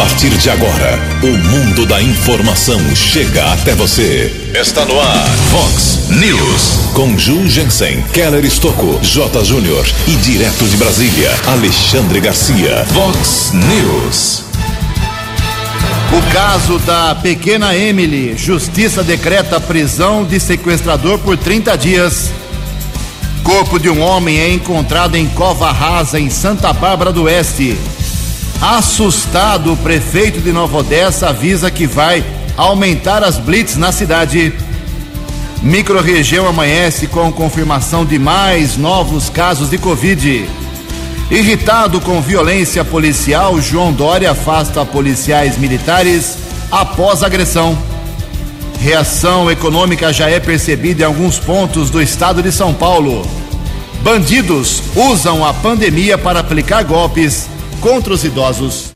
partir de agora, o mundo da informação chega até você. Está no ar, Fox News. Com Ju Jensen, Keller Estocco, J. Júnior e direto de Brasília, Alexandre Garcia. Fox News. O caso da pequena Emily. Justiça decreta prisão de sequestrador por 30 dias. Corpo de um homem é encontrado em cova rasa em Santa Bárbara do Oeste. Assustado, o prefeito de Nova Odessa avisa que vai aumentar as blitz na cidade. Microrregião amanhece com confirmação de mais novos casos de Covid. Irritado com violência policial, João Dória afasta policiais militares após agressão. Reação econômica já é percebida em alguns pontos do estado de São Paulo. Bandidos usam a pandemia para aplicar golpes contra os idosos.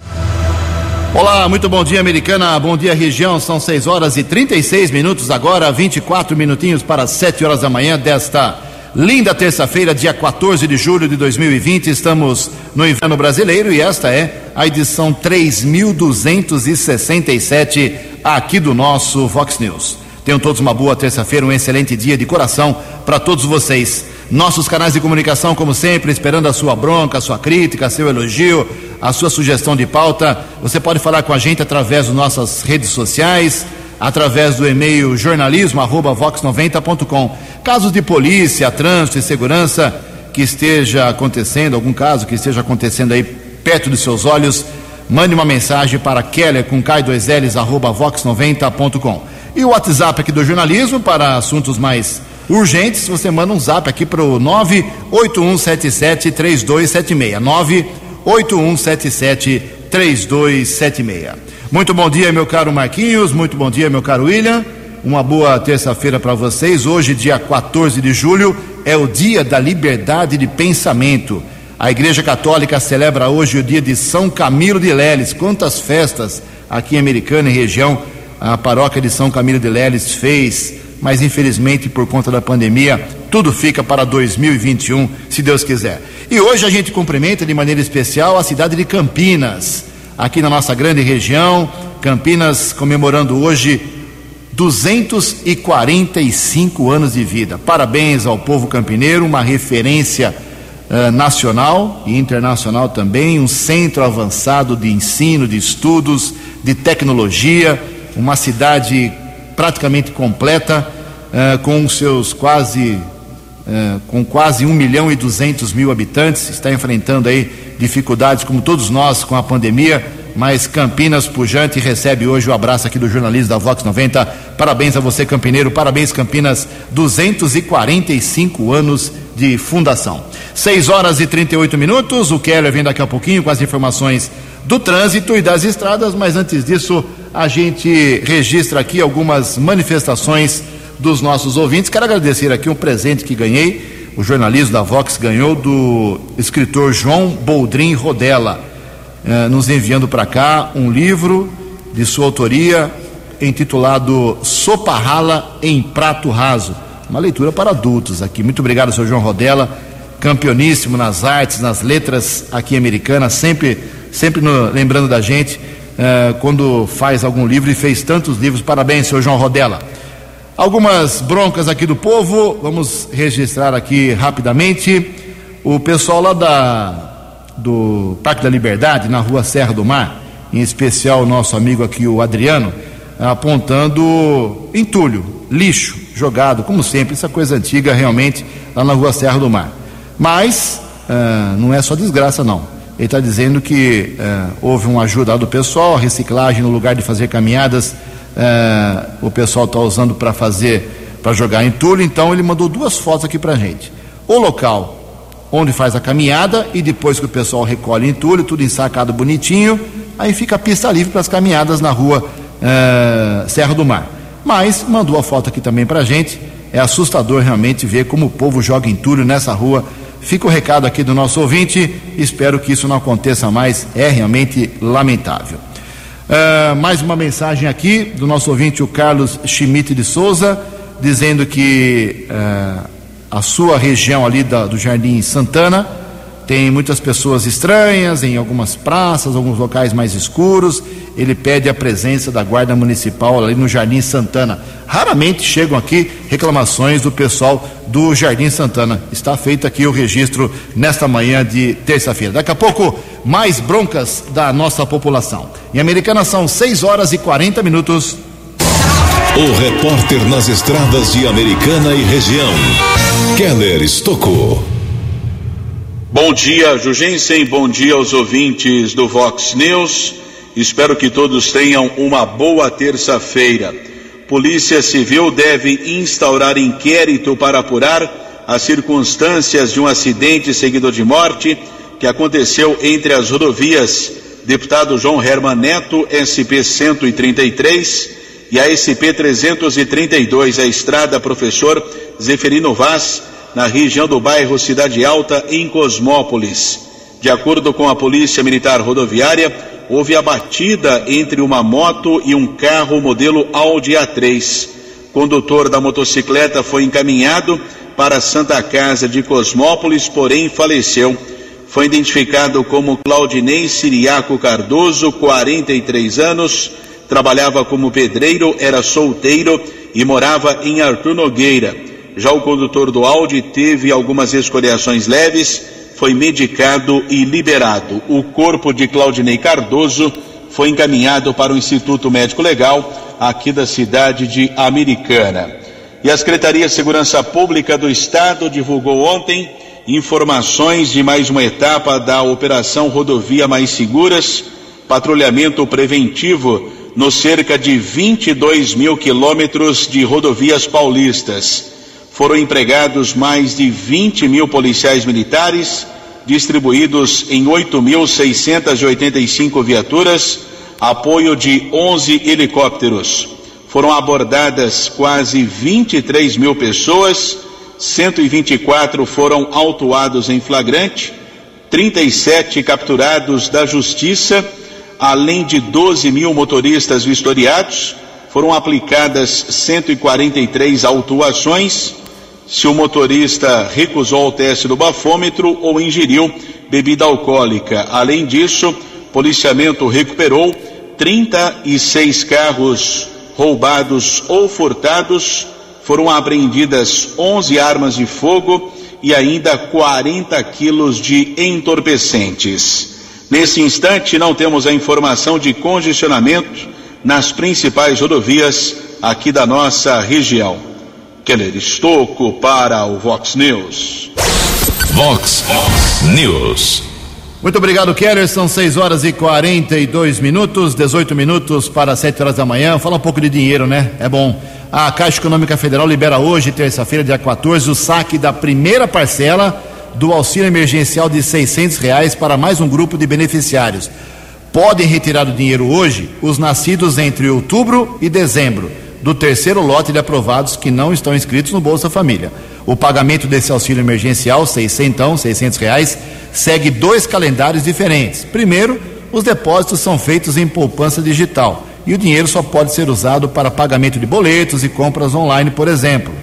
Olá, muito bom dia, americana. Bom dia, região. São 6 horas e 36 minutos agora, 24 minutinhos para 7 horas da manhã desta linda terça-feira, dia 14 de julho de 2020. Estamos no inverno brasileiro e esta é a edição 3267 aqui do nosso Vox News. Tenham todos uma boa terça-feira, um excelente dia de coração para todos vocês. Nossos canais de comunicação, como sempre, esperando a sua bronca, a sua crítica, seu elogio, a sua sugestão de pauta. Você pode falar com a gente através das nossas redes sociais, através do e-mail jornalismo@vox90.com. Casos de polícia, trânsito e segurança que esteja acontecendo, algum caso que esteja acontecendo aí perto dos seus olhos, mande uma mensagem para keller com k2ls arroba vox90.com. E o WhatsApp aqui do jornalismo para assuntos mais urgentes, você manda um zap aqui para o 981773276. 981773276. Muito bom dia, meu caro Marquinhos, muito bom dia, meu caro William. Uma boa terça-feira para vocês. Hoje, dia 14 de julho, é o dia da liberdade de pensamento. A Igreja Católica celebra hoje o dia de São Camilo de Leles. Quantas festas aqui em Americana e região a paróquia de São Camilo de Leles fez mas infelizmente por conta da pandemia, tudo fica para 2021, se Deus quiser. E hoje a gente cumprimenta de maneira especial a cidade de Campinas, aqui na nossa grande região, Campinas comemorando hoje 245 anos de vida. Parabéns ao povo campineiro, uma referência uh, nacional e internacional também, um centro avançado de ensino, de estudos, de tecnologia, uma cidade praticamente completa, uh, com seus quase uh, com quase 1 milhão e 200 mil habitantes, está enfrentando aí dificuldades como todos nós com a pandemia, mas Campinas pujante recebe hoje o abraço aqui do jornalista da Vox 90. Parabéns a você, Campineiro, parabéns, Campinas, 245 anos de fundação. 6 horas e 38 minutos. O Keller vem daqui a pouquinho com as informações do trânsito e das estradas, mas antes disso, a gente registra aqui algumas manifestações dos nossos ouvintes. Quero agradecer aqui um presente que ganhei. O jornalismo da Vox ganhou do escritor João Boldrin Rodella, eh, nos enviando para cá um livro de sua autoria intitulado Sopa Rala em Prato Raso. Uma leitura para adultos aqui. Muito obrigado, senhor João Rodella, campeoníssimo nas artes, nas letras aqui americanas, sempre, sempre no, lembrando da gente eh, quando faz algum livro e fez tantos livros. Parabéns, senhor João Rodella. Algumas broncas aqui do povo, vamos registrar aqui rapidamente. O pessoal lá da, do Parque da Liberdade, na rua Serra do Mar, em especial o nosso amigo aqui, o Adriano, apontando entulho, lixo jogado, como sempre, essa coisa antiga realmente, lá na rua Serra do Mar. Mas uh, não é só desgraça, não. Ele está dizendo que uh, houve uma ajuda do pessoal, reciclagem no lugar de fazer caminhadas é, o pessoal está usando para fazer, para jogar entulho, então ele mandou duas fotos aqui para a gente. O local onde faz a caminhada e depois que o pessoal recolhe entulho, tudo ensacado bonitinho, aí fica a pista livre para as caminhadas na rua é, Serra do Mar. Mas mandou a foto aqui também para gente, é assustador realmente ver como o povo joga entulho nessa rua. Fica o recado aqui do nosso ouvinte, espero que isso não aconteça mais, é realmente lamentável. Uh, mais uma mensagem aqui do nosso ouvinte, o Carlos Schmidt de Souza, dizendo que uh, a sua região ali da, do Jardim Santana tem muitas pessoas estranhas em algumas praças, alguns locais mais escuros. Ele pede a presença da Guarda Municipal ali no Jardim Santana. Raramente chegam aqui reclamações do pessoal do Jardim Santana. Está feito aqui o registro nesta manhã de terça-feira. Daqui a pouco, mais broncas da nossa população. Em Americana são 6 horas e 40 minutos. O repórter nas estradas de Americana e região, Keller Estocou. Bom dia, Jugensen. Bom dia aos ouvintes do Vox News. Espero que todos tenham uma boa terça-feira. Polícia Civil deve instaurar inquérito para apurar as circunstâncias de um acidente seguido de morte que aconteceu entre as rodovias Deputado João Herman Neto, SP 133, e a SP 332, a estrada Professor Zeferino Vaz na região do bairro Cidade Alta, em Cosmópolis. De acordo com a Polícia Militar Rodoviária, houve a batida entre uma moto e um carro modelo Audi A3. O condutor da motocicleta foi encaminhado para a Santa Casa de Cosmópolis, porém faleceu. Foi identificado como Claudinei Siriaco Cardoso, 43 anos, trabalhava como pedreiro, era solteiro e morava em Artur Nogueira. Já o condutor do Audi teve algumas escoriações leves, foi medicado e liberado. O corpo de Claudinei Cardoso foi encaminhado para o Instituto Médico Legal, aqui da cidade de Americana. E a Secretaria de Segurança Pública do Estado divulgou ontem informações de mais uma etapa da Operação Rodovia Mais Seguras, patrulhamento preventivo nos cerca de 22 mil quilômetros de rodovias paulistas foram empregados mais de 20 mil policiais militares, distribuídos em 8.685 viaturas, apoio de 11 helicópteros. Foram abordadas quase 23 mil pessoas, 124 foram autuados em flagrante, 37 capturados da Justiça, além de 12 mil motoristas vistoriados, foram aplicadas 143 autuações se o motorista recusou o teste do bafômetro ou ingeriu bebida alcoólica. Além disso, policiamento recuperou 36 carros roubados ou furtados, foram apreendidas 11 armas de fogo e ainda 40 quilos de entorpecentes. Nesse instante, não temos a informação de congestionamento nas principais rodovias aqui da nossa região. Keller Estocco para o Vox News. Vox News. Muito obrigado, Keller. São 6 horas e 42 minutos, 18 minutos para 7 horas da manhã. Fala um pouco de dinheiro, né? É bom. A Caixa Econômica Federal libera hoje, terça-feira, dia 14, o saque da primeira parcela do auxílio emergencial de 600 reais para mais um grupo de beneficiários. Podem retirar o dinheiro hoje os nascidos entre outubro e dezembro do terceiro lote de aprovados que não estão inscritos no Bolsa Família. O pagamento desse auxílio emergencial, 600, 600 reais, segue dois calendários diferentes. Primeiro, os depósitos são feitos em poupança digital e o dinheiro só pode ser usado para pagamento de boletos e compras online, por exemplo.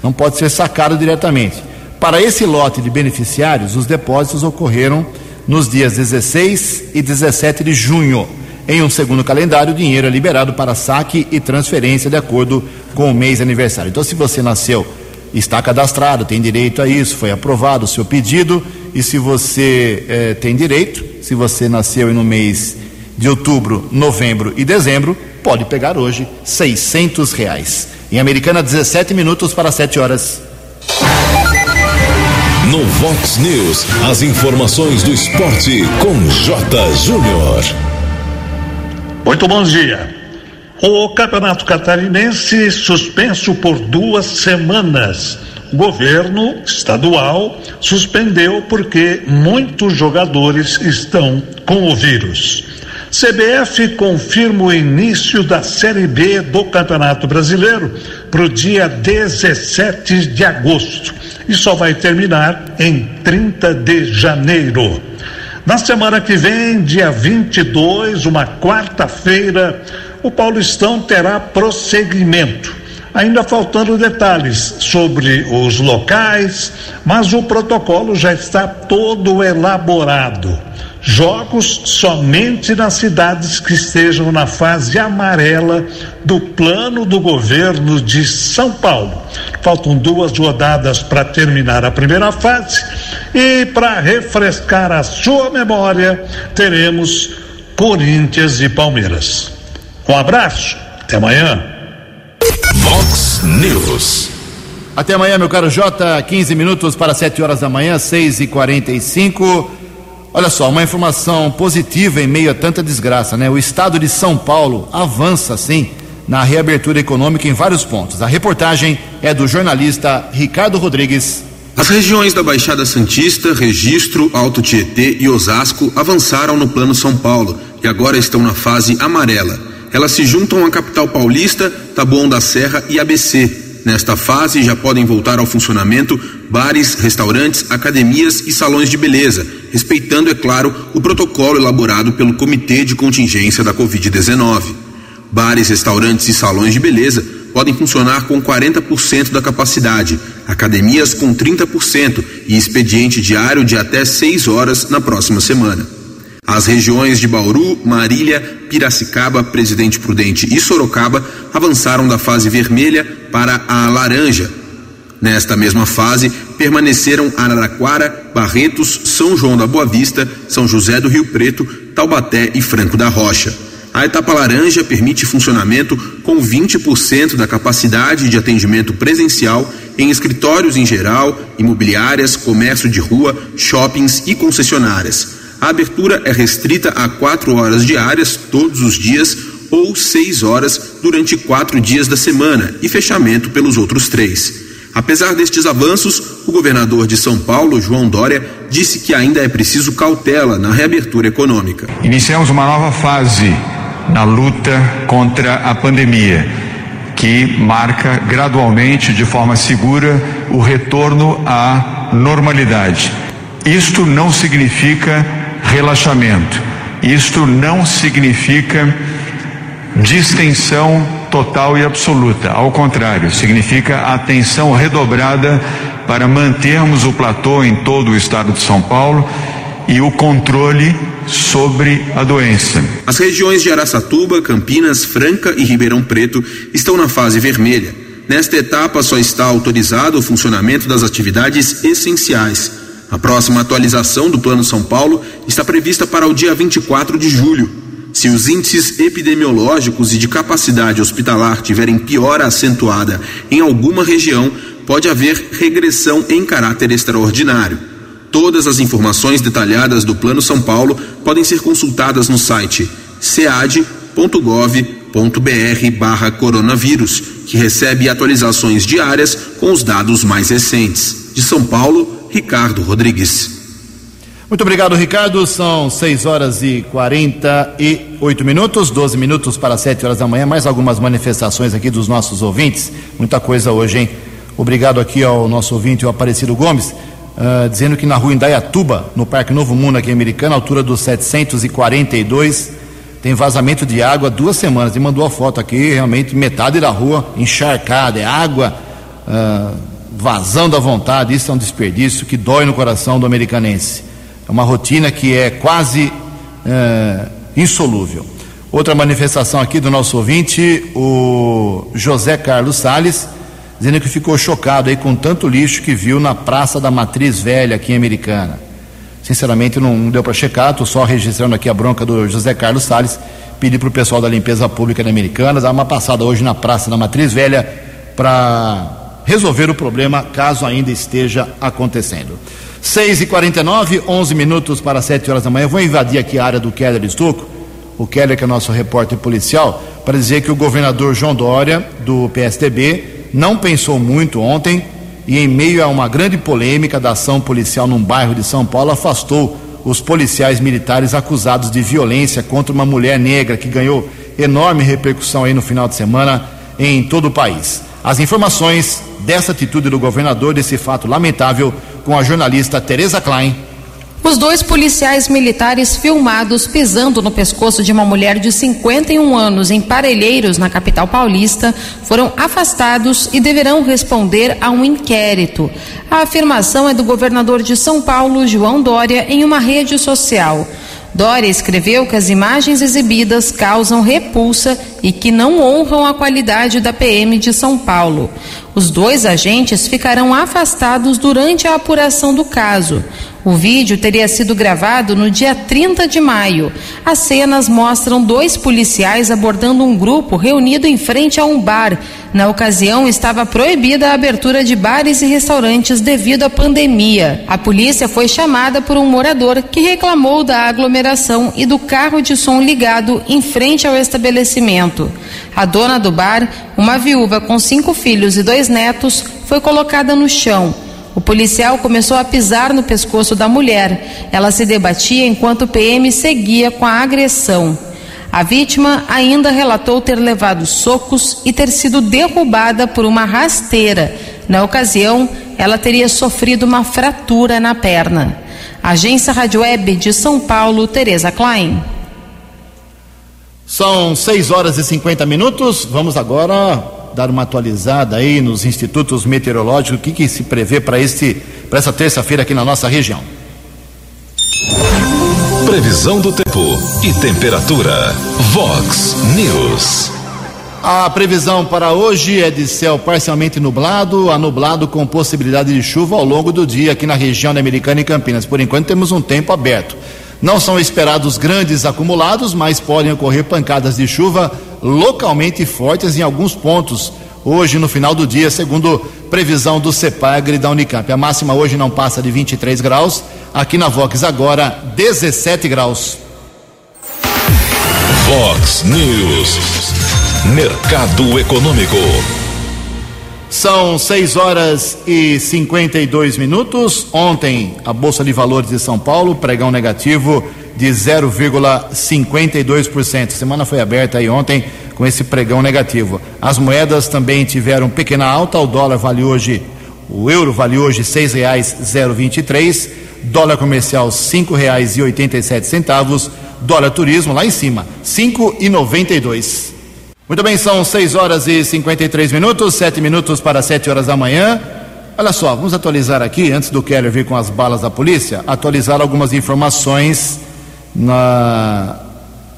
Não pode ser sacado diretamente. Para esse lote de beneficiários, os depósitos ocorreram nos dias 16 e 17 de junho. Em um segundo calendário, o dinheiro é liberado para saque e transferência de acordo com o mês aniversário. Então, se você nasceu, está cadastrado, tem direito a isso, foi aprovado o seu pedido, e se você eh, tem direito, se você nasceu no mês de outubro, novembro e dezembro, pode pegar hoje 600 reais. Em Americana, 17 minutos para 7 horas. No Vox News, as informações do esporte com J. Júnior. Muito bom dia. O Campeonato Catarinense suspenso por duas semanas. O governo estadual suspendeu porque muitos jogadores estão com o vírus. CBF confirma o início da Série B do Campeonato Brasileiro para o dia 17 de agosto e só vai terminar em 30 de janeiro. Na semana que vem, dia 22, uma quarta-feira, o Paulistão terá prosseguimento. ainda faltando detalhes sobre os locais, mas o protocolo já está todo elaborado. Jogos somente nas cidades que estejam na fase amarela do plano do governo de São Paulo. Faltam duas rodadas para terminar a primeira fase e para refrescar a sua memória, teremos Corinthians e Palmeiras. Um abraço, até amanhã. Vox News. Até amanhã, meu caro Jota, 15 minutos para 7 horas da manhã, 6 e 45 Olha só, uma informação positiva em meio a tanta desgraça, né? O estado de São Paulo avança, sim, na reabertura econômica em vários pontos. A reportagem é do jornalista Ricardo Rodrigues. As regiões da Baixada Santista, Registro, Alto Tietê e Osasco avançaram no Plano São Paulo e agora estão na fase amarela. Elas se juntam à capital paulista, Taboão da Serra e ABC. Nesta fase já podem voltar ao funcionamento bares, restaurantes, academias e salões de beleza, respeitando, é claro, o protocolo elaborado pelo Comitê de Contingência da Covid-19. Bares, restaurantes e salões de beleza podem funcionar com 40% da capacidade, academias com 30% e expediente diário de até 6 horas na próxima semana. As regiões de Bauru, Marília, Piracicaba, Presidente Prudente e Sorocaba avançaram da fase vermelha para a laranja, Nesta mesma fase, permaneceram Araraquara, Barretos, São João da Boa Vista, São José do Rio Preto, Taubaté e Franco da Rocha. A etapa laranja permite funcionamento com 20% da capacidade de atendimento presencial em escritórios em geral, imobiliárias, comércio de rua, shoppings e concessionárias. A abertura é restrita a quatro horas diárias todos os dias ou seis horas durante quatro dias da semana e fechamento pelos outros três. Apesar destes avanços, o governador de São Paulo, João Dória, disse que ainda é preciso cautela na reabertura econômica. Iniciamos uma nova fase na luta contra a pandemia, que marca gradualmente, de forma segura, o retorno à normalidade. Isto não significa relaxamento, isto não significa distensão total e absoluta. Ao contrário, significa atenção redobrada para mantermos o platô em todo o estado de São Paulo e o controle sobre a doença. As regiões de Araçatuba, Campinas, Franca e Ribeirão Preto estão na fase vermelha. Nesta etapa só está autorizado o funcionamento das atividades essenciais. A próxima atualização do Plano São Paulo está prevista para o dia 24 de julho. Se os índices epidemiológicos e de capacidade hospitalar tiverem piora acentuada em alguma região, pode haver regressão em caráter extraordinário. Todas as informações detalhadas do Plano São Paulo podem ser consultadas no site cead.gov.br coronavírus, que recebe atualizações diárias com os dados mais recentes. De São Paulo, Ricardo Rodrigues. Muito obrigado, Ricardo. São 6 horas e 48 minutos, 12 minutos para 7 horas da manhã. Mais algumas manifestações aqui dos nossos ouvintes. Muita coisa hoje, hein? Obrigado aqui ao nosso ouvinte, o Aparecido Gomes, uh, dizendo que na rua Indaiatuba, no Parque Novo Mundo, aqui americano, altura dos 742, tem vazamento de água duas semanas. E mandou a foto aqui, realmente metade da rua encharcada, é água uh, vazando à vontade. Isso é um desperdício que dói no coração do americanense. É uma rotina que é quase é, insolúvel. Outra manifestação aqui do nosso ouvinte, o José Carlos Sales, dizendo que ficou chocado aí com tanto lixo que viu na Praça da Matriz Velha aqui em Americana. Sinceramente não deu para checar, estou só registrando aqui a bronca do José Carlos Sales. Pedi para o pessoal da limpeza pública da Americana dar uma passada hoje na Praça da Matriz Velha para resolver o problema caso ainda esteja acontecendo. 6 e 49 11 minutos para 7 horas da manhã. Eu vou invadir aqui a área do Keller Estocco, o Keller, que é nosso repórter policial, para dizer que o governador João Dória, do PSDB, não pensou muito ontem e, em meio a uma grande polêmica da ação policial num bairro de São Paulo, afastou os policiais militares acusados de violência contra uma mulher negra que ganhou enorme repercussão aí no final de semana em todo o país. As informações dessa atitude do governador, desse fato lamentável, com a jornalista Tereza Klein. Os dois policiais militares filmados pisando no pescoço de uma mulher de 51 anos em Parelheiros, na capital paulista, foram afastados e deverão responder a um inquérito. A afirmação é do governador de São Paulo, João Dória, em uma rede social. Dória escreveu que as imagens exibidas causam repulsa e que não honram a qualidade da PM de São Paulo. Os dois agentes ficarão afastados durante a apuração do caso. O vídeo teria sido gravado no dia 30 de maio. As cenas mostram dois policiais abordando um grupo reunido em frente a um bar. Na ocasião, estava proibida a abertura de bares e restaurantes devido à pandemia. A polícia foi chamada por um morador que reclamou da aglomeração e do carro de som ligado em frente ao estabelecimento. A dona do bar, uma viúva com cinco filhos e dois netos, foi colocada no chão. O policial começou a pisar no pescoço da mulher. Ela se debatia enquanto o PM seguia com a agressão. A vítima ainda relatou ter levado socos e ter sido derrubada por uma rasteira. Na ocasião, ela teria sofrido uma fratura na perna. Agência Rádio Web de São Paulo, Tereza Klein. São 6 horas e 50 minutos. Vamos agora dar uma atualizada aí nos institutos meteorológicos, o que, que se prevê para essa terça-feira aqui na nossa região. Previsão do tempo e temperatura. Vox News. A previsão para hoje é de céu parcialmente nublado, a nublado com possibilidade de chuva ao longo do dia aqui na região da Americana e Campinas. Por enquanto temos um tempo aberto. Não são esperados grandes acumulados, mas podem ocorrer pancadas de chuva localmente fortes em alguns pontos hoje no final do dia, segundo previsão do CEPAGRE da Unicamp. A máxima hoje não passa de 23 graus, aqui na Vox agora 17 graus. Vox News. Mercado Econômico. São 6 horas e 52 minutos. Ontem, a Bolsa de Valores de São Paulo, pregão negativo de 0,52%. Semana foi aberta aí ontem com esse pregão negativo. As moedas também tiveram pequena alta. O dólar vale hoje, o euro vale hoje e três, dólar comercial sete centavos, dólar turismo lá em cima e dois. Muito bem, são 6 horas e 53 minutos, 7 minutos para 7 horas da manhã. Olha só, vamos atualizar aqui, antes do Keller vir com as balas da polícia, atualizar algumas informações na,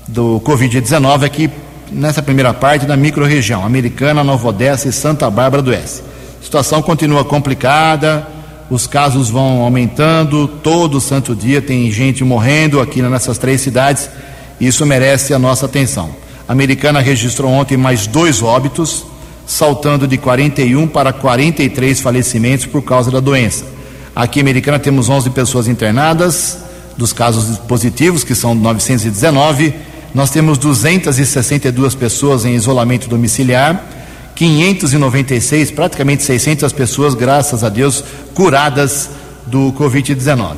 do Covid-19 aqui nessa primeira parte da microrregião, Americana, Nova Odessa e Santa Bárbara do Oeste. A situação continua complicada, os casos vão aumentando, todo santo dia tem gente morrendo aqui nessas três cidades, isso merece a nossa atenção. A americana registrou ontem mais dois óbitos, saltando de 41 para 43 falecimentos por causa da doença. Aqui em Americana temos 11 pessoas internadas, dos casos positivos, que são 919. Nós temos 262 pessoas em isolamento domiciliar, 596, praticamente 600 pessoas, graças a Deus, curadas do Covid-19.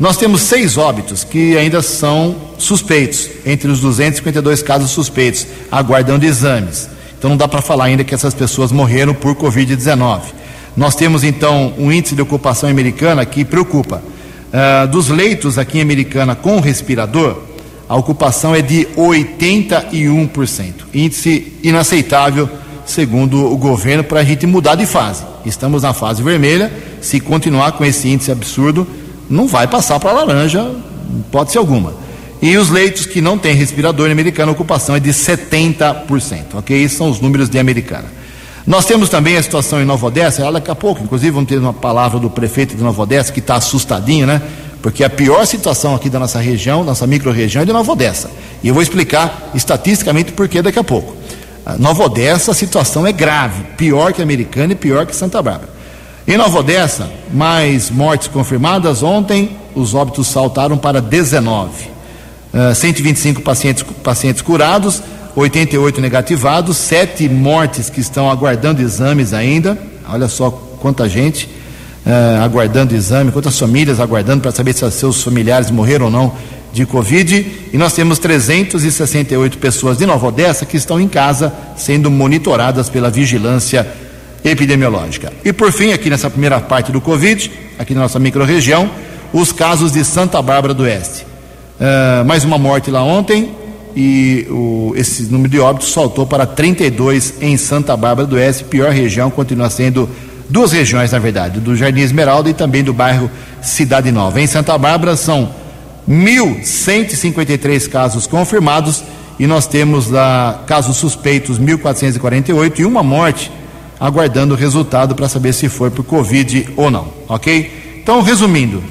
Nós temos seis óbitos que ainda são suspeitos, entre os 252 casos suspeitos, aguardando exames. Então não dá para falar ainda que essas pessoas morreram por Covid-19. Nós temos então um índice de ocupação americana que preocupa. Uh, dos leitos aqui em Americana com respirador, a ocupação é de 81%. Índice inaceitável, segundo o governo, para a gente mudar de fase. Estamos na fase vermelha, se continuar com esse índice absurdo, não vai passar para laranja, hipótese alguma. E os leitos que não têm respirador em Americana, a ocupação é de 70%, ok? Esses são os números de Americana. Nós temos também a situação em Nova Odessa, daqui a pouco, inclusive, vamos ter uma palavra do prefeito de Nova Odessa, que está assustadinho, né? Porque a pior situação aqui da nossa região, nossa micro-região, é de Nova Odessa. E eu vou explicar estatisticamente por que daqui a pouco. Nova Odessa, a situação é grave, pior que a Americana e pior que Santa Bárbara. Em Nova Odessa, mais mortes confirmadas. Ontem, os óbitos saltaram para 19. Uh, 125 pacientes, pacientes curados, 88 negativados, 7 mortes que estão aguardando exames ainda. Olha só quanta gente uh, aguardando exame, quantas famílias aguardando para saber se seus familiares morreram ou não de Covid. E nós temos 368 pessoas de Nova Odessa que estão em casa sendo monitoradas pela vigilância epidemiológica. E por fim, aqui nessa primeira parte do Covid, aqui na nossa microrregião, os casos de Santa Bárbara do Oeste. Uh, mais uma morte lá ontem e o, esse número de óbitos saltou para 32 em Santa Bárbara do Oeste. Pior região continua sendo duas regiões, na verdade, do Jardim Esmeralda e também do bairro Cidade Nova. Em Santa Bárbara são 1.153 casos confirmados e nós temos lá casos suspeitos 1.448 e uma morte aguardando o resultado para saber se foi por Covid ou não, ok? Então, resumindo,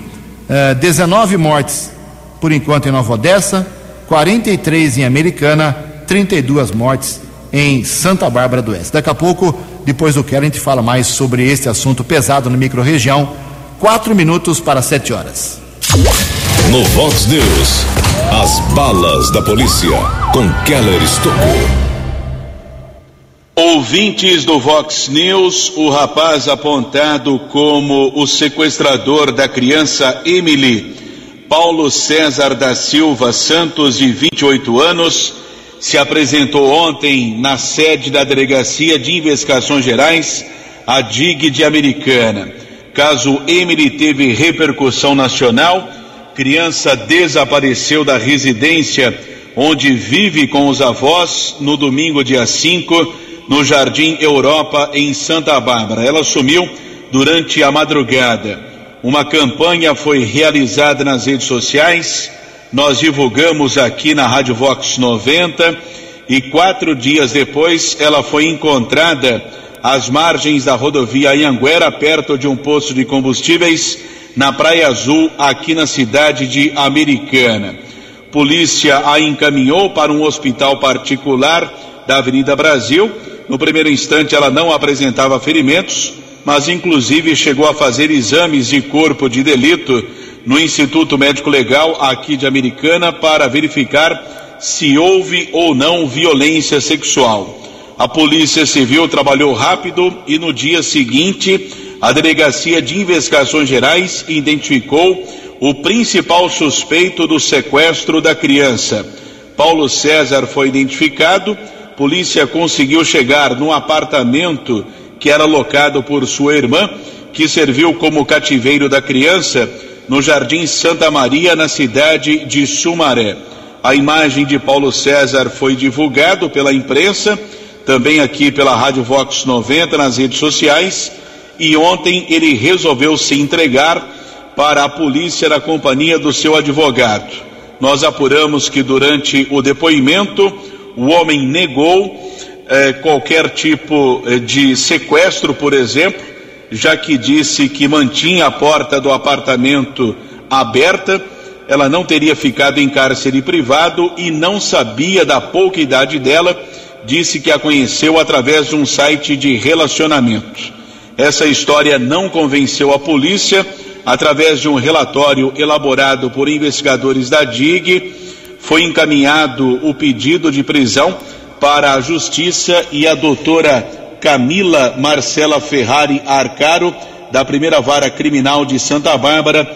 eh, 19 mortes por enquanto em Nova Odessa, 43 em Americana, 32 mortes em Santa Bárbara do Oeste. Daqui a pouco, depois do que a gente fala mais sobre este assunto pesado na microrregião. Quatro minutos para sete horas. No Vox News, as balas da polícia com Keller Estocou. Ouvintes do Vox News, o rapaz apontado como o sequestrador da criança Emily, Paulo César da Silva Santos, de 28 anos, se apresentou ontem na sede da Delegacia de Investigações Gerais, a DIG de Americana. Caso Emily teve repercussão nacional, criança desapareceu da residência onde vive com os avós no domingo, dia 5, no Jardim Europa, em Santa Bárbara. Ela sumiu durante a madrugada. Uma campanha foi realizada nas redes sociais, nós divulgamos aqui na Rádio Vox 90 e quatro dias depois ela foi encontrada às margens da rodovia Anhanguera, perto de um posto de combustíveis, na Praia Azul, aqui na cidade de Americana. Polícia a encaminhou para um hospital particular da Avenida Brasil. No primeiro instante, ela não apresentava ferimentos, mas inclusive chegou a fazer exames de corpo de delito no Instituto Médico Legal aqui de Americana para verificar se houve ou não violência sexual. A Polícia Civil trabalhou rápido e no dia seguinte a Delegacia de Investigações Gerais identificou o principal suspeito do sequestro da criança. Paulo César foi identificado, polícia conseguiu chegar no apartamento que era locado por sua irmã, que serviu como cativeiro da criança no Jardim Santa Maria, na cidade de Sumaré. A imagem de Paulo César foi divulgado pela imprensa, também aqui pela Rádio Vox 90 nas redes sociais, e ontem ele resolveu se entregar para a polícia na companhia do seu advogado. Nós apuramos que durante o depoimento o homem negou eh, qualquer tipo eh, de sequestro, por exemplo, já que disse que mantinha a porta do apartamento aberta, ela não teria ficado em cárcere privado e não sabia da pouca idade dela, disse que a conheceu através de um site de relacionamento. Essa história não convenceu a polícia através de um relatório elaborado por investigadores da DIG, foi encaminhado o pedido de prisão para a Justiça e a doutora Camila Marcela Ferrari Arcaro, da primeira vara criminal de Santa Bárbara,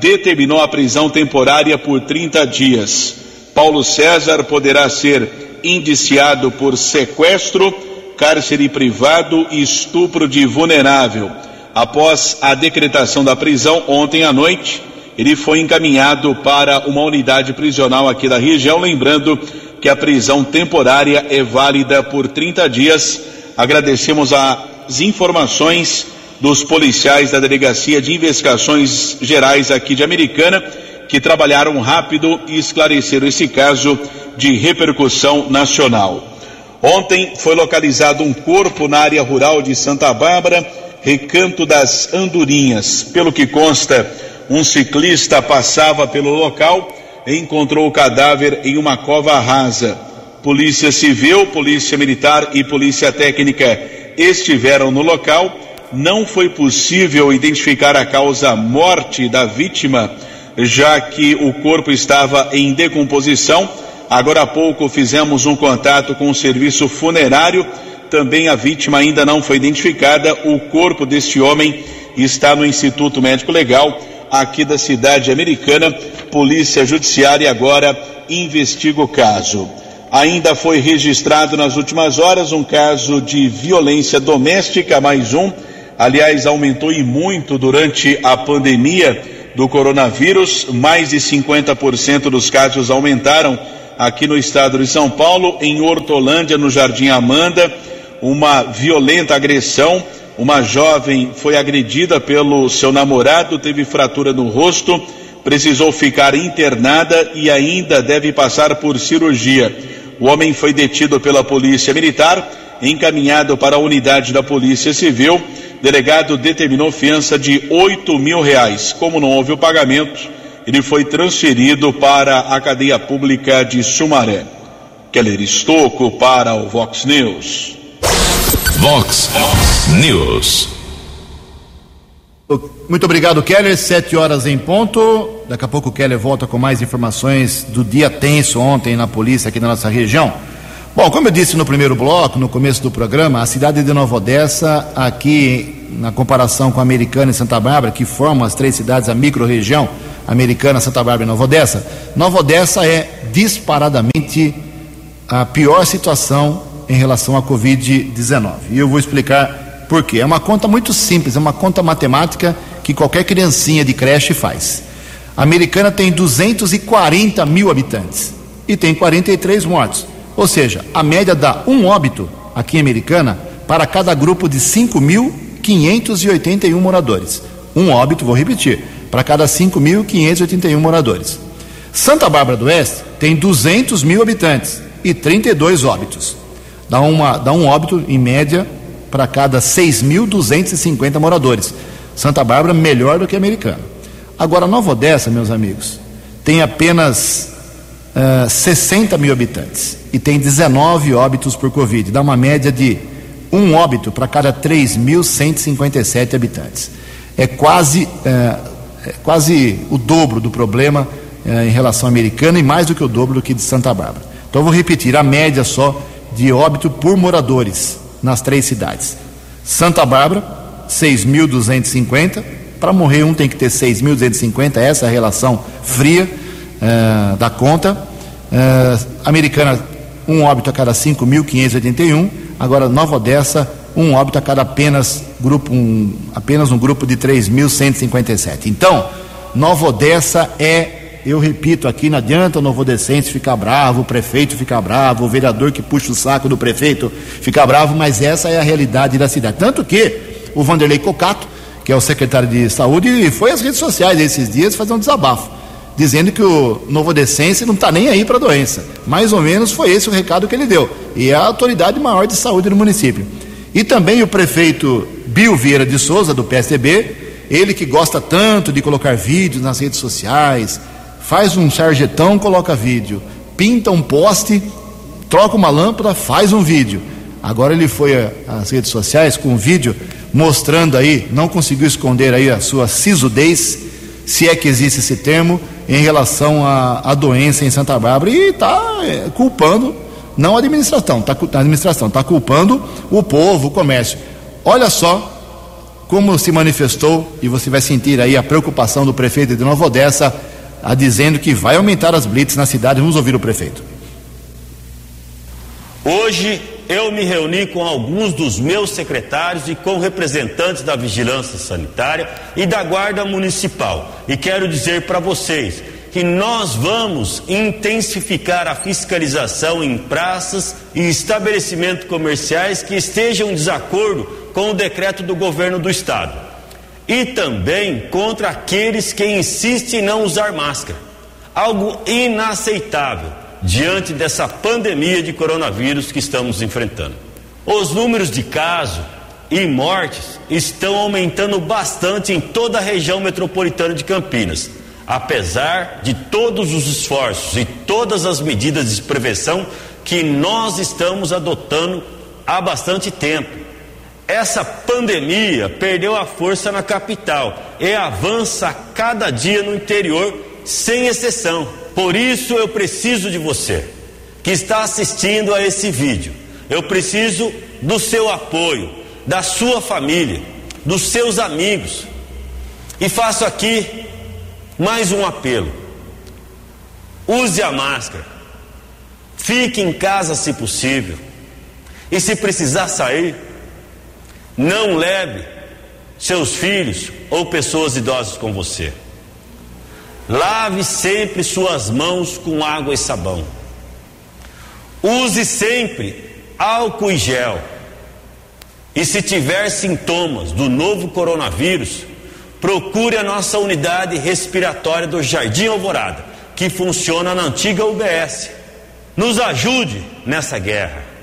determinou a prisão temporária por 30 dias. Paulo César poderá ser indiciado por sequestro, cárcere privado e estupro de vulnerável. Após a decretação da prisão ontem à noite, ele foi encaminhado para uma unidade prisional aqui da região, lembrando que a prisão temporária é válida por 30 dias. Agradecemos as informações dos policiais da Delegacia de Investigações Gerais aqui de Americana, que trabalharam rápido e esclareceram esse caso de repercussão nacional. Ontem foi localizado um corpo na área rural de Santa Bárbara Recanto das Andorinhas. Pelo que consta, um ciclista passava pelo local encontrou o cadáver em uma cova rasa. Polícia Civil, Polícia Militar e Polícia Técnica estiveram no local. Não foi possível identificar a causa morte da vítima, já que o corpo estava em decomposição. Agora há pouco fizemos um contato com o serviço funerário também a vítima ainda não foi identificada. O corpo deste homem está no Instituto Médico Legal, aqui da cidade americana. Polícia Judiciária agora investiga o caso. Ainda foi registrado nas últimas horas um caso de violência doméstica, mais um. Aliás, aumentou e muito durante a pandemia do coronavírus. Mais de 50% dos casos aumentaram aqui no estado de São Paulo, em Hortolândia, no Jardim Amanda, uma violenta agressão. Uma jovem foi agredida pelo seu namorado, teve fratura no rosto, precisou ficar internada e ainda deve passar por cirurgia. O homem foi detido pela Polícia Militar, encaminhado para a unidade da Polícia Civil. Delegado determinou fiança de 8 mil reais. Como não houve o pagamento, ele foi transferido para a cadeia pública de Sumaré. Keller Estocco para o Vox News. Vox News. Muito obrigado, Keller. Sete horas em ponto. Daqui a pouco o Keller volta com mais informações do dia tenso ontem na polícia aqui na nossa região. Bom, como eu disse no primeiro bloco, no começo do programa, a cidade de Nova Odessa, aqui na comparação com a Americana e Santa Bárbara, que formam as três cidades, a micro-região Americana, Santa Bárbara e Nova Odessa, Nova Odessa é disparadamente a pior situação em relação à Covid-19. E eu vou explicar por quê. É uma conta muito simples, é uma conta matemática que qualquer criancinha de creche faz. A americana tem 240 mil habitantes e tem 43 mortos. Ou seja, a média dá um óbito aqui em Americana para cada grupo de 5.581 moradores. Um óbito, vou repetir, para cada 5.581 moradores. Santa Bárbara do Oeste tem 200 mil habitantes e 32 óbitos. Dá, uma, dá um óbito, em média, para cada 6.250 moradores. Santa Bárbara melhor do que Americana. Agora, Nova Odessa, meus amigos, tem apenas uh, 60 mil habitantes e tem 19 óbitos por Covid. Dá uma média de um óbito para cada 3.157 habitantes. É quase, uh, é quase o dobro do problema uh, em relação à americana e mais do que o dobro do que de Santa Bárbara. Então, vou repetir: a média só de óbito por moradores nas três cidades. Santa Bárbara, 6.250. Para morrer um tem que ter 6.250, essa é a relação fria uh, da conta. Uh, Americana, um óbito a cada 5.581. Agora, Nova Odessa, um óbito a cada apenas grupo, um, apenas um grupo de 3.157. Então, Nova Odessa é eu repito aqui, não adianta o novodecense ficar bravo, o prefeito ficar bravo, o vereador que puxa o saco do prefeito ficar bravo, mas essa é a realidade da cidade. Tanto que o Vanderlei Cocato, que é o secretário de saúde, foi às redes sociais esses dias fazer um desabafo, dizendo que o novodecense não está nem aí para a doença. Mais ou menos foi esse o recado que ele deu. E é a autoridade maior de saúde do município. E também o prefeito Bill Vieira de Souza, do PSDB, ele que gosta tanto de colocar vídeos nas redes sociais, faz um sarjetão, coloca vídeo, pinta um poste, troca uma lâmpada, faz um vídeo. Agora ele foi às redes sociais com um vídeo mostrando aí, não conseguiu esconder aí a sua sisudez, se é que existe esse termo, em relação à, doença em Santa Bárbara e está é, culpando, não a administração, está a administração, está culpando o povo, o comércio. Olha só como se manifestou, e você vai sentir aí a preocupação do prefeito de Nova Odessa a dizendo que vai aumentar as blitz na cidade. Vamos ouvir o prefeito. Hoje eu me reuni com alguns dos meus secretários e com representantes da Vigilância Sanitária e da Guarda Municipal. E quero dizer para vocês que nós vamos intensificar a fiscalização em praças e estabelecimentos comerciais que estejam em desacordo com o decreto do governo do estado e também contra aqueles que insistem em não usar máscara. Algo inaceitável diante dessa pandemia de coronavírus que estamos enfrentando. Os números de casos e mortes estão aumentando bastante em toda a região metropolitana de Campinas, apesar de todos os esforços e todas as medidas de prevenção que nós estamos adotando há bastante tempo essa pandemia perdeu a força na capital e avança a cada dia no interior, sem exceção. Por isso eu preciso de você que está assistindo a esse vídeo. Eu preciso do seu apoio, da sua família, dos seus amigos. E faço aqui mais um apelo. Use a máscara. Fique em casa se possível. E se precisar sair, não leve seus filhos ou pessoas idosas com você. Lave sempre suas mãos com água e sabão. Use sempre álcool e gel. E se tiver sintomas do novo coronavírus, procure a nossa unidade respiratória do Jardim Alvorada, que funciona na antiga UBS. Nos ajude nessa guerra.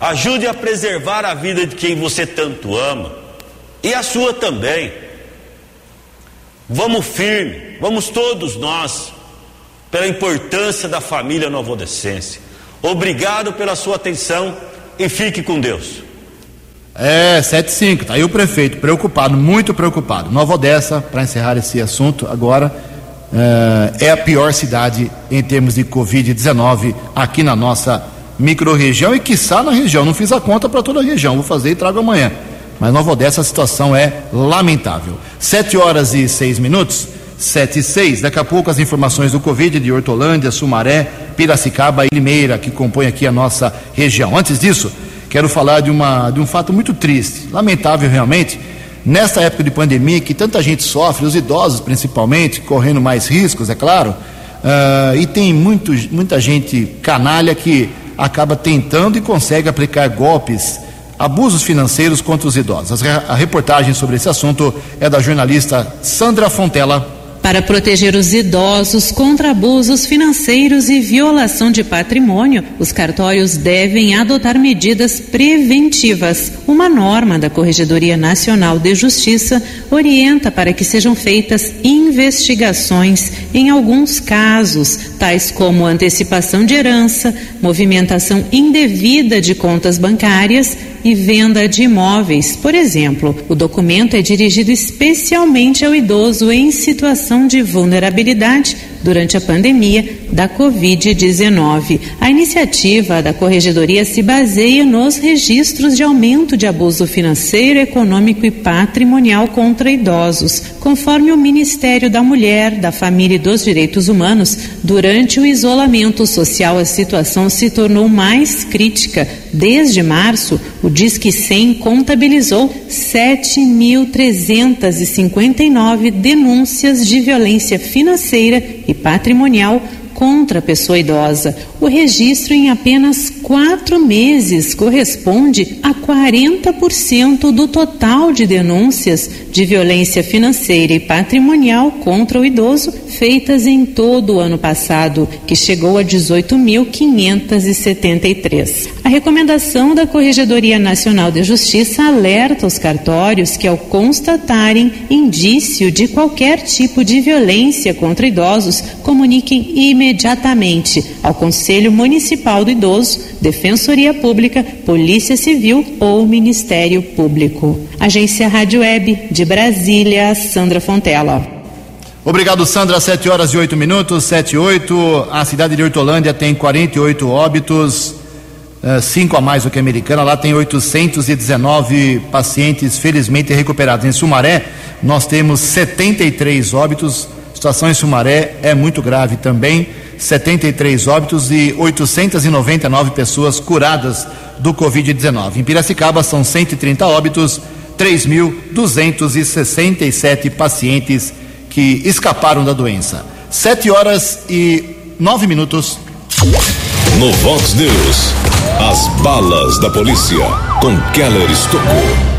Ajude a preservar a vida de quem você tanto ama e a sua também. Vamos firme, vamos todos nós, pela importância da família Nova Odessense. Obrigado pela sua atenção e fique com Deus. É, 75, tá aí o prefeito, preocupado, muito preocupado. Nova Odessa, para encerrar esse assunto agora, é, é a pior cidade em termos de Covid-19 aqui na nossa microrregião e quiçá na região. Não fiz a conta para toda a região, vou fazer e trago amanhã. Mas Nova Odessa a situação é lamentável. Sete horas e seis minutos, sete e seis. Daqui a pouco as informações do Covid de Hortolândia, Sumaré, Piracicaba e Limeira, que compõem aqui a nossa região. Antes disso, quero falar de, uma, de um fato muito triste, lamentável realmente. Nesta época de pandemia, que tanta gente sofre, os idosos principalmente, correndo mais riscos, é claro, uh, e tem muito, muita gente canalha que acaba tentando e consegue aplicar golpes abusos financeiros contra os idosos. A reportagem sobre esse assunto é da jornalista Sandra Fontela. Para proteger os idosos contra abusos financeiros e violação de patrimônio, os cartórios devem adotar medidas preventivas. Uma norma da Corregedoria Nacional de Justiça orienta para que sejam feitas investigações em alguns casos, tais como antecipação de herança, movimentação indevida de contas bancárias e venda de imóveis. Por exemplo, o documento é dirigido especialmente ao idoso em situação de vulnerabilidade durante a pandemia da Covid-19. A iniciativa da Corregedoria se baseia nos registros de aumento de abuso financeiro, econômico e patrimonial contra idosos, conforme o Ministério da Mulher, da Família e dos Direitos Humanos. Durante o isolamento social, a situação se tornou mais crítica. Desde março, o Disque 100 contabilizou 7.359 denúncias de violência financeira e patrimonial contra a pessoa idosa. O registro em apenas quatro meses corresponde a 40% do total de denúncias de violência financeira e patrimonial contra o idoso feitas em todo o ano passado, que chegou a 18.573. A recomendação da Corregedoria Nacional de Justiça alerta os cartórios que, ao constatarem indício de qualquer tipo de violência contra idosos, comuniquem imediatamente ao Conselho Municipal do Idoso, Defensoria Pública, Polícia Civil ou Ministério Público. Agência Rádio Web de Brasília, Sandra Fontela. Obrigado, Sandra. 7 horas e 8 minutos, 7 e 8. A cidade de Hortolândia tem 48 óbitos, 5 a mais do que a americana. Lá tem 819 pacientes felizmente recuperados. Em Sumaré, nós temos 73 óbitos. A situação em Sumaré é muito grave também. 73 óbitos e 899 pessoas curadas do Covid-19. Em Piracicaba são 130 óbitos, 3.267 pacientes que escaparam da doença. 7 horas e 9 minutos. No Vox News, as balas da polícia com Keller Estocou.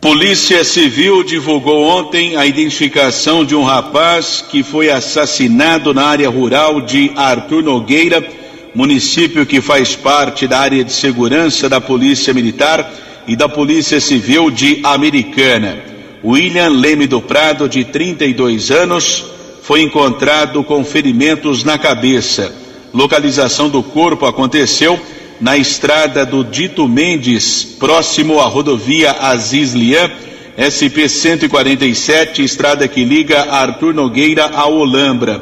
Polícia Civil divulgou ontem a identificação de um rapaz que foi assassinado na área rural de Arthur Nogueira, município que faz parte da área de segurança da Polícia Militar e da Polícia Civil de Americana. William Leme do Prado, de 32 anos, foi encontrado com ferimentos na cabeça. Localização do corpo aconteceu na estrada do Dito Mendes, próximo à rodovia Aziz Lian, SP 147, estrada que liga Arthur Nogueira a Olambra.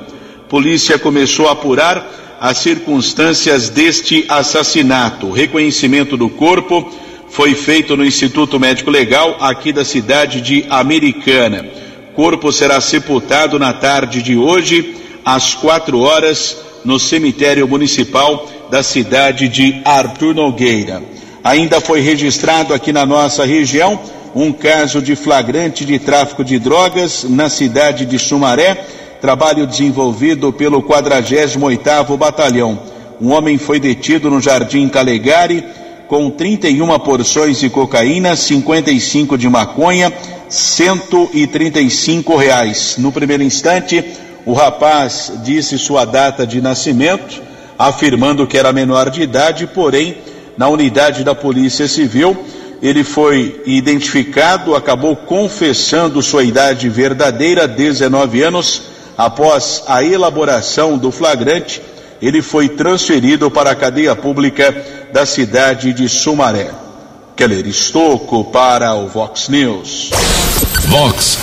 Polícia começou a apurar as circunstâncias deste assassinato. O reconhecimento do corpo foi feito no Instituto Médico Legal aqui da cidade de Americana. Corpo será sepultado na tarde de hoje, às quatro horas, no cemitério municipal da cidade de Arthur Nogueira. Ainda foi registrado aqui na nossa região um caso de flagrante de tráfico de drogas na cidade de Sumaré, trabalho desenvolvido pelo 48º Batalhão. Um homem foi detido no Jardim Calegari com 31 porções de cocaína, 55 de maconha, 135 reais. No primeiro instante, o rapaz disse sua data de nascimento, afirmando que era menor de idade, porém, na unidade da Polícia Civil, ele foi identificado, acabou confessando sua idade verdadeira, 19 anos. Após a elaboração do flagrante, ele foi transferido para a cadeia pública da cidade de Sumaré. Keller Estocco para o Vox News. Vox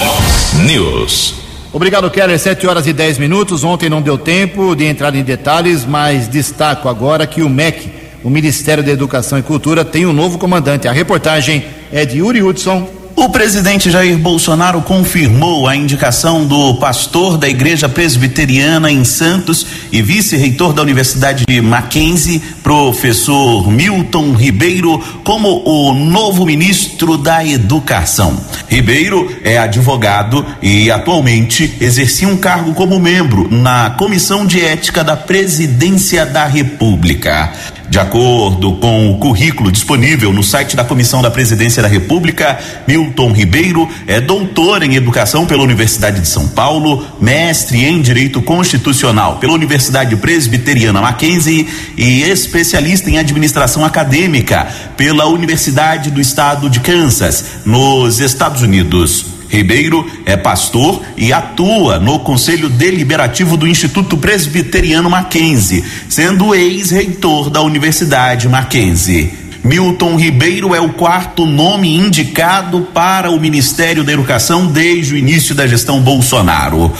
News. Obrigado, Keller. 7 horas e 10 minutos. Ontem não deu tempo de entrar em detalhes, mas destaco agora que o MEC, o Ministério da Educação e Cultura, tem um novo comandante. A reportagem é de Yuri Hudson. O presidente Jair Bolsonaro confirmou a indicação do pastor da Igreja Presbiteriana em Santos e vice-reitor da Universidade de Mackenzie, professor Milton Ribeiro, como o novo ministro da Educação. Ribeiro é advogado e atualmente exercia um cargo como membro na Comissão de Ética da Presidência da República. De acordo com o currículo disponível no site da Comissão da Presidência da República, Milton Ribeiro é doutor em Educação pela Universidade de São Paulo, mestre em Direito Constitucional pela Universidade Presbiteriana Mackenzie e especialista em Administração Acadêmica pela Universidade do Estado de Kansas, nos Estados Unidos. Ribeiro é pastor e atua no Conselho Deliberativo do Instituto Presbiteriano Mackenzie, sendo ex-reitor da Universidade Mackenzie. Milton Ribeiro é o quarto nome indicado para o Ministério da Educação desde o início da gestão Bolsonaro.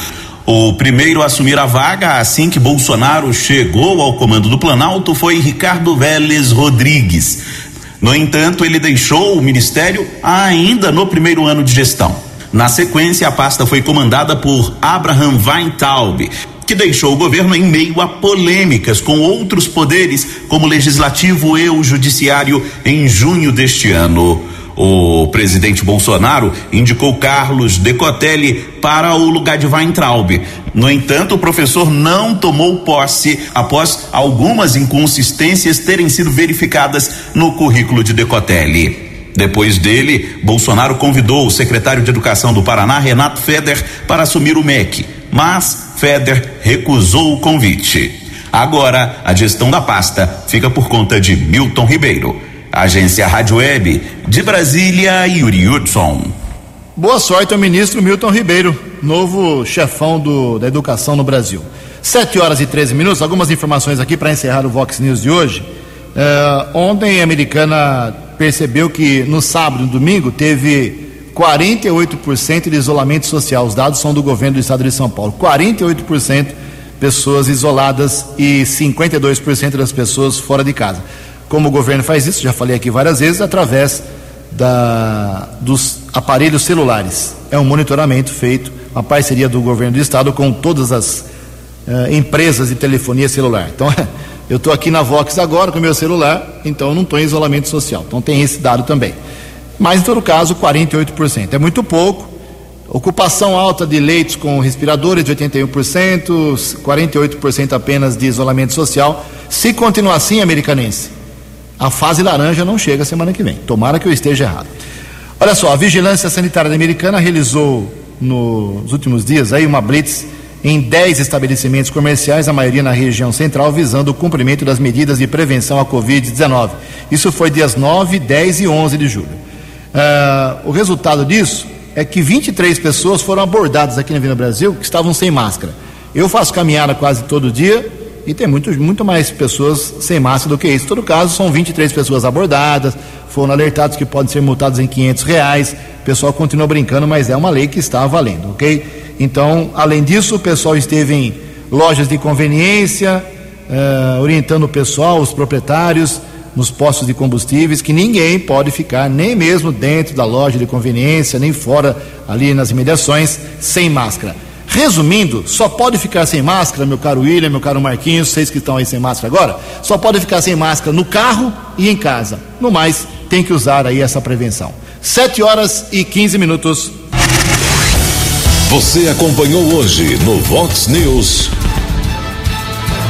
O primeiro a assumir a vaga assim que Bolsonaro chegou ao comando do Planalto foi Ricardo Vélez Rodrigues. No entanto, ele deixou o ministério ainda no primeiro ano de gestão. Na sequência, a pasta foi comandada por Abraham Weintraub, que deixou o governo em meio a polêmicas com outros poderes, como o legislativo e o judiciário, em junho deste ano. O presidente Bolsonaro indicou Carlos Decotelli para o lugar de Weintraub. No entanto, o professor não tomou posse após algumas inconsistências terem sido verificadas no currículo de Decotelli. Depois dele, Bolsonaro convidou o secretário de Educação do Paraná, Renato Feder, para assumir o MEC, mas Feder recusou o convite. Agora, a gestão da pasta fica por conta de Milton Ribeiro. Agência Rádio Web, de Brasília, Yuri Hudson. Boa sorte ao ministro Milton Ribeiro, novo chefão do, da educação no Brasil. 7 horas e 13 minutos, algumas informações aqui para encerrar o Vox News de hoje. Uh, ontem a americana percebeu que no sábado e no domingo teve 48% de isolamento social. Os dados são do governo do estado de São Paulo. 48% pessoas isoladas e 52% das pessoas fora de casa. Como o governo faz isso, já falei aqui várias vezes, através da, dos aparelhos celulares. É um monitoramento feito, uma parceria do governo do estado com todas as uh, empresas de telefonia celular. Então, Eu estou aqui na Vox agora com meu celular, então não estou em isolamento social. Então tem esse dado também. Mas em todo caso, 48%. É muito pouco. Ocupação alta de leitos com respiradores de 81%, 48% apenas de isolamento social. Se continuar assim, americanense, a fase laranja não chega semana que vem. Tomara que eu esteja errado. Olha só, a Vigilância Sanitária Americana realizou nos últimos dias aí uma blitz em 10 estabelecimentos comerciais, a maioria na região central, visando o cumprimento das medidas de prevenção à Covid-19. Isso foi dias 9, 10 e 11 de julho. Uh, o resultado disso é que 23 pessoas foram abordadas aqui na Vila Brasil que estavam sem máscara. Eu faço caminhada quase todo dia e tem muito, muito mais pessoas sem máscara do que isso. Em todo caso, são 23 pessoas abordadas, foram alertados que podem ser multados em 500 reais. O pessoal continua brincando, mas é uma lei que está valendo, ok? Então, além disso, o pessoal esteve em lojas de conveniência, uh, orientando o pessoal, os proprietários, nos postos de combustíveis, que ninguém pode ficar, nem mesmo dentro da loja de conveniência, nem fora ali nas imediações, sem máscara. Resumindo, só pode ficar sem máscara, meu caro William, meu caro Marquinhos, vocês que estão aí sem máscara agora, só pode ficar sem máscara no carro e em casa. No mais, tem que usar aí essa prevenção. Sete horas e 15 minutos. Você acompanhou hoje no Vox News.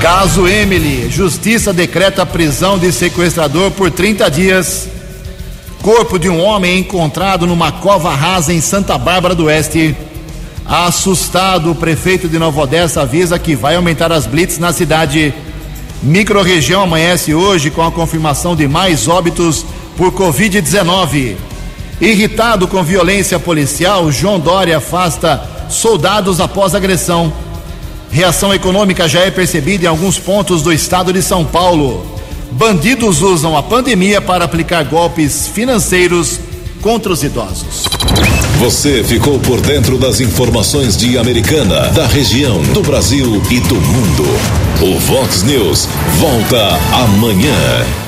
Caso Emily, Justiça decreta prisão de sequestrador por 30 dias. Corpo de um homem encontrado numa cova rasa em Santa Bárbara do Oeste. Assustado, o prefeito de Nova Odessa avisa que vai aumentar as blitz na cidade. Microrregião amanhece hoje com a confirmação de mais óbitos por Covid-19. Irritado com violência policial, João Dória afasta soldados após agressão. Reação econômica já é percebida em alguns pontos do estado de São Paulo. Bandidos usam a pandemia para aplicar golpes financeiros contra os idosos. Você ficou por dentro das informações de Americana, da região, do Brasil e do mundo. O Vox News volta amanhã.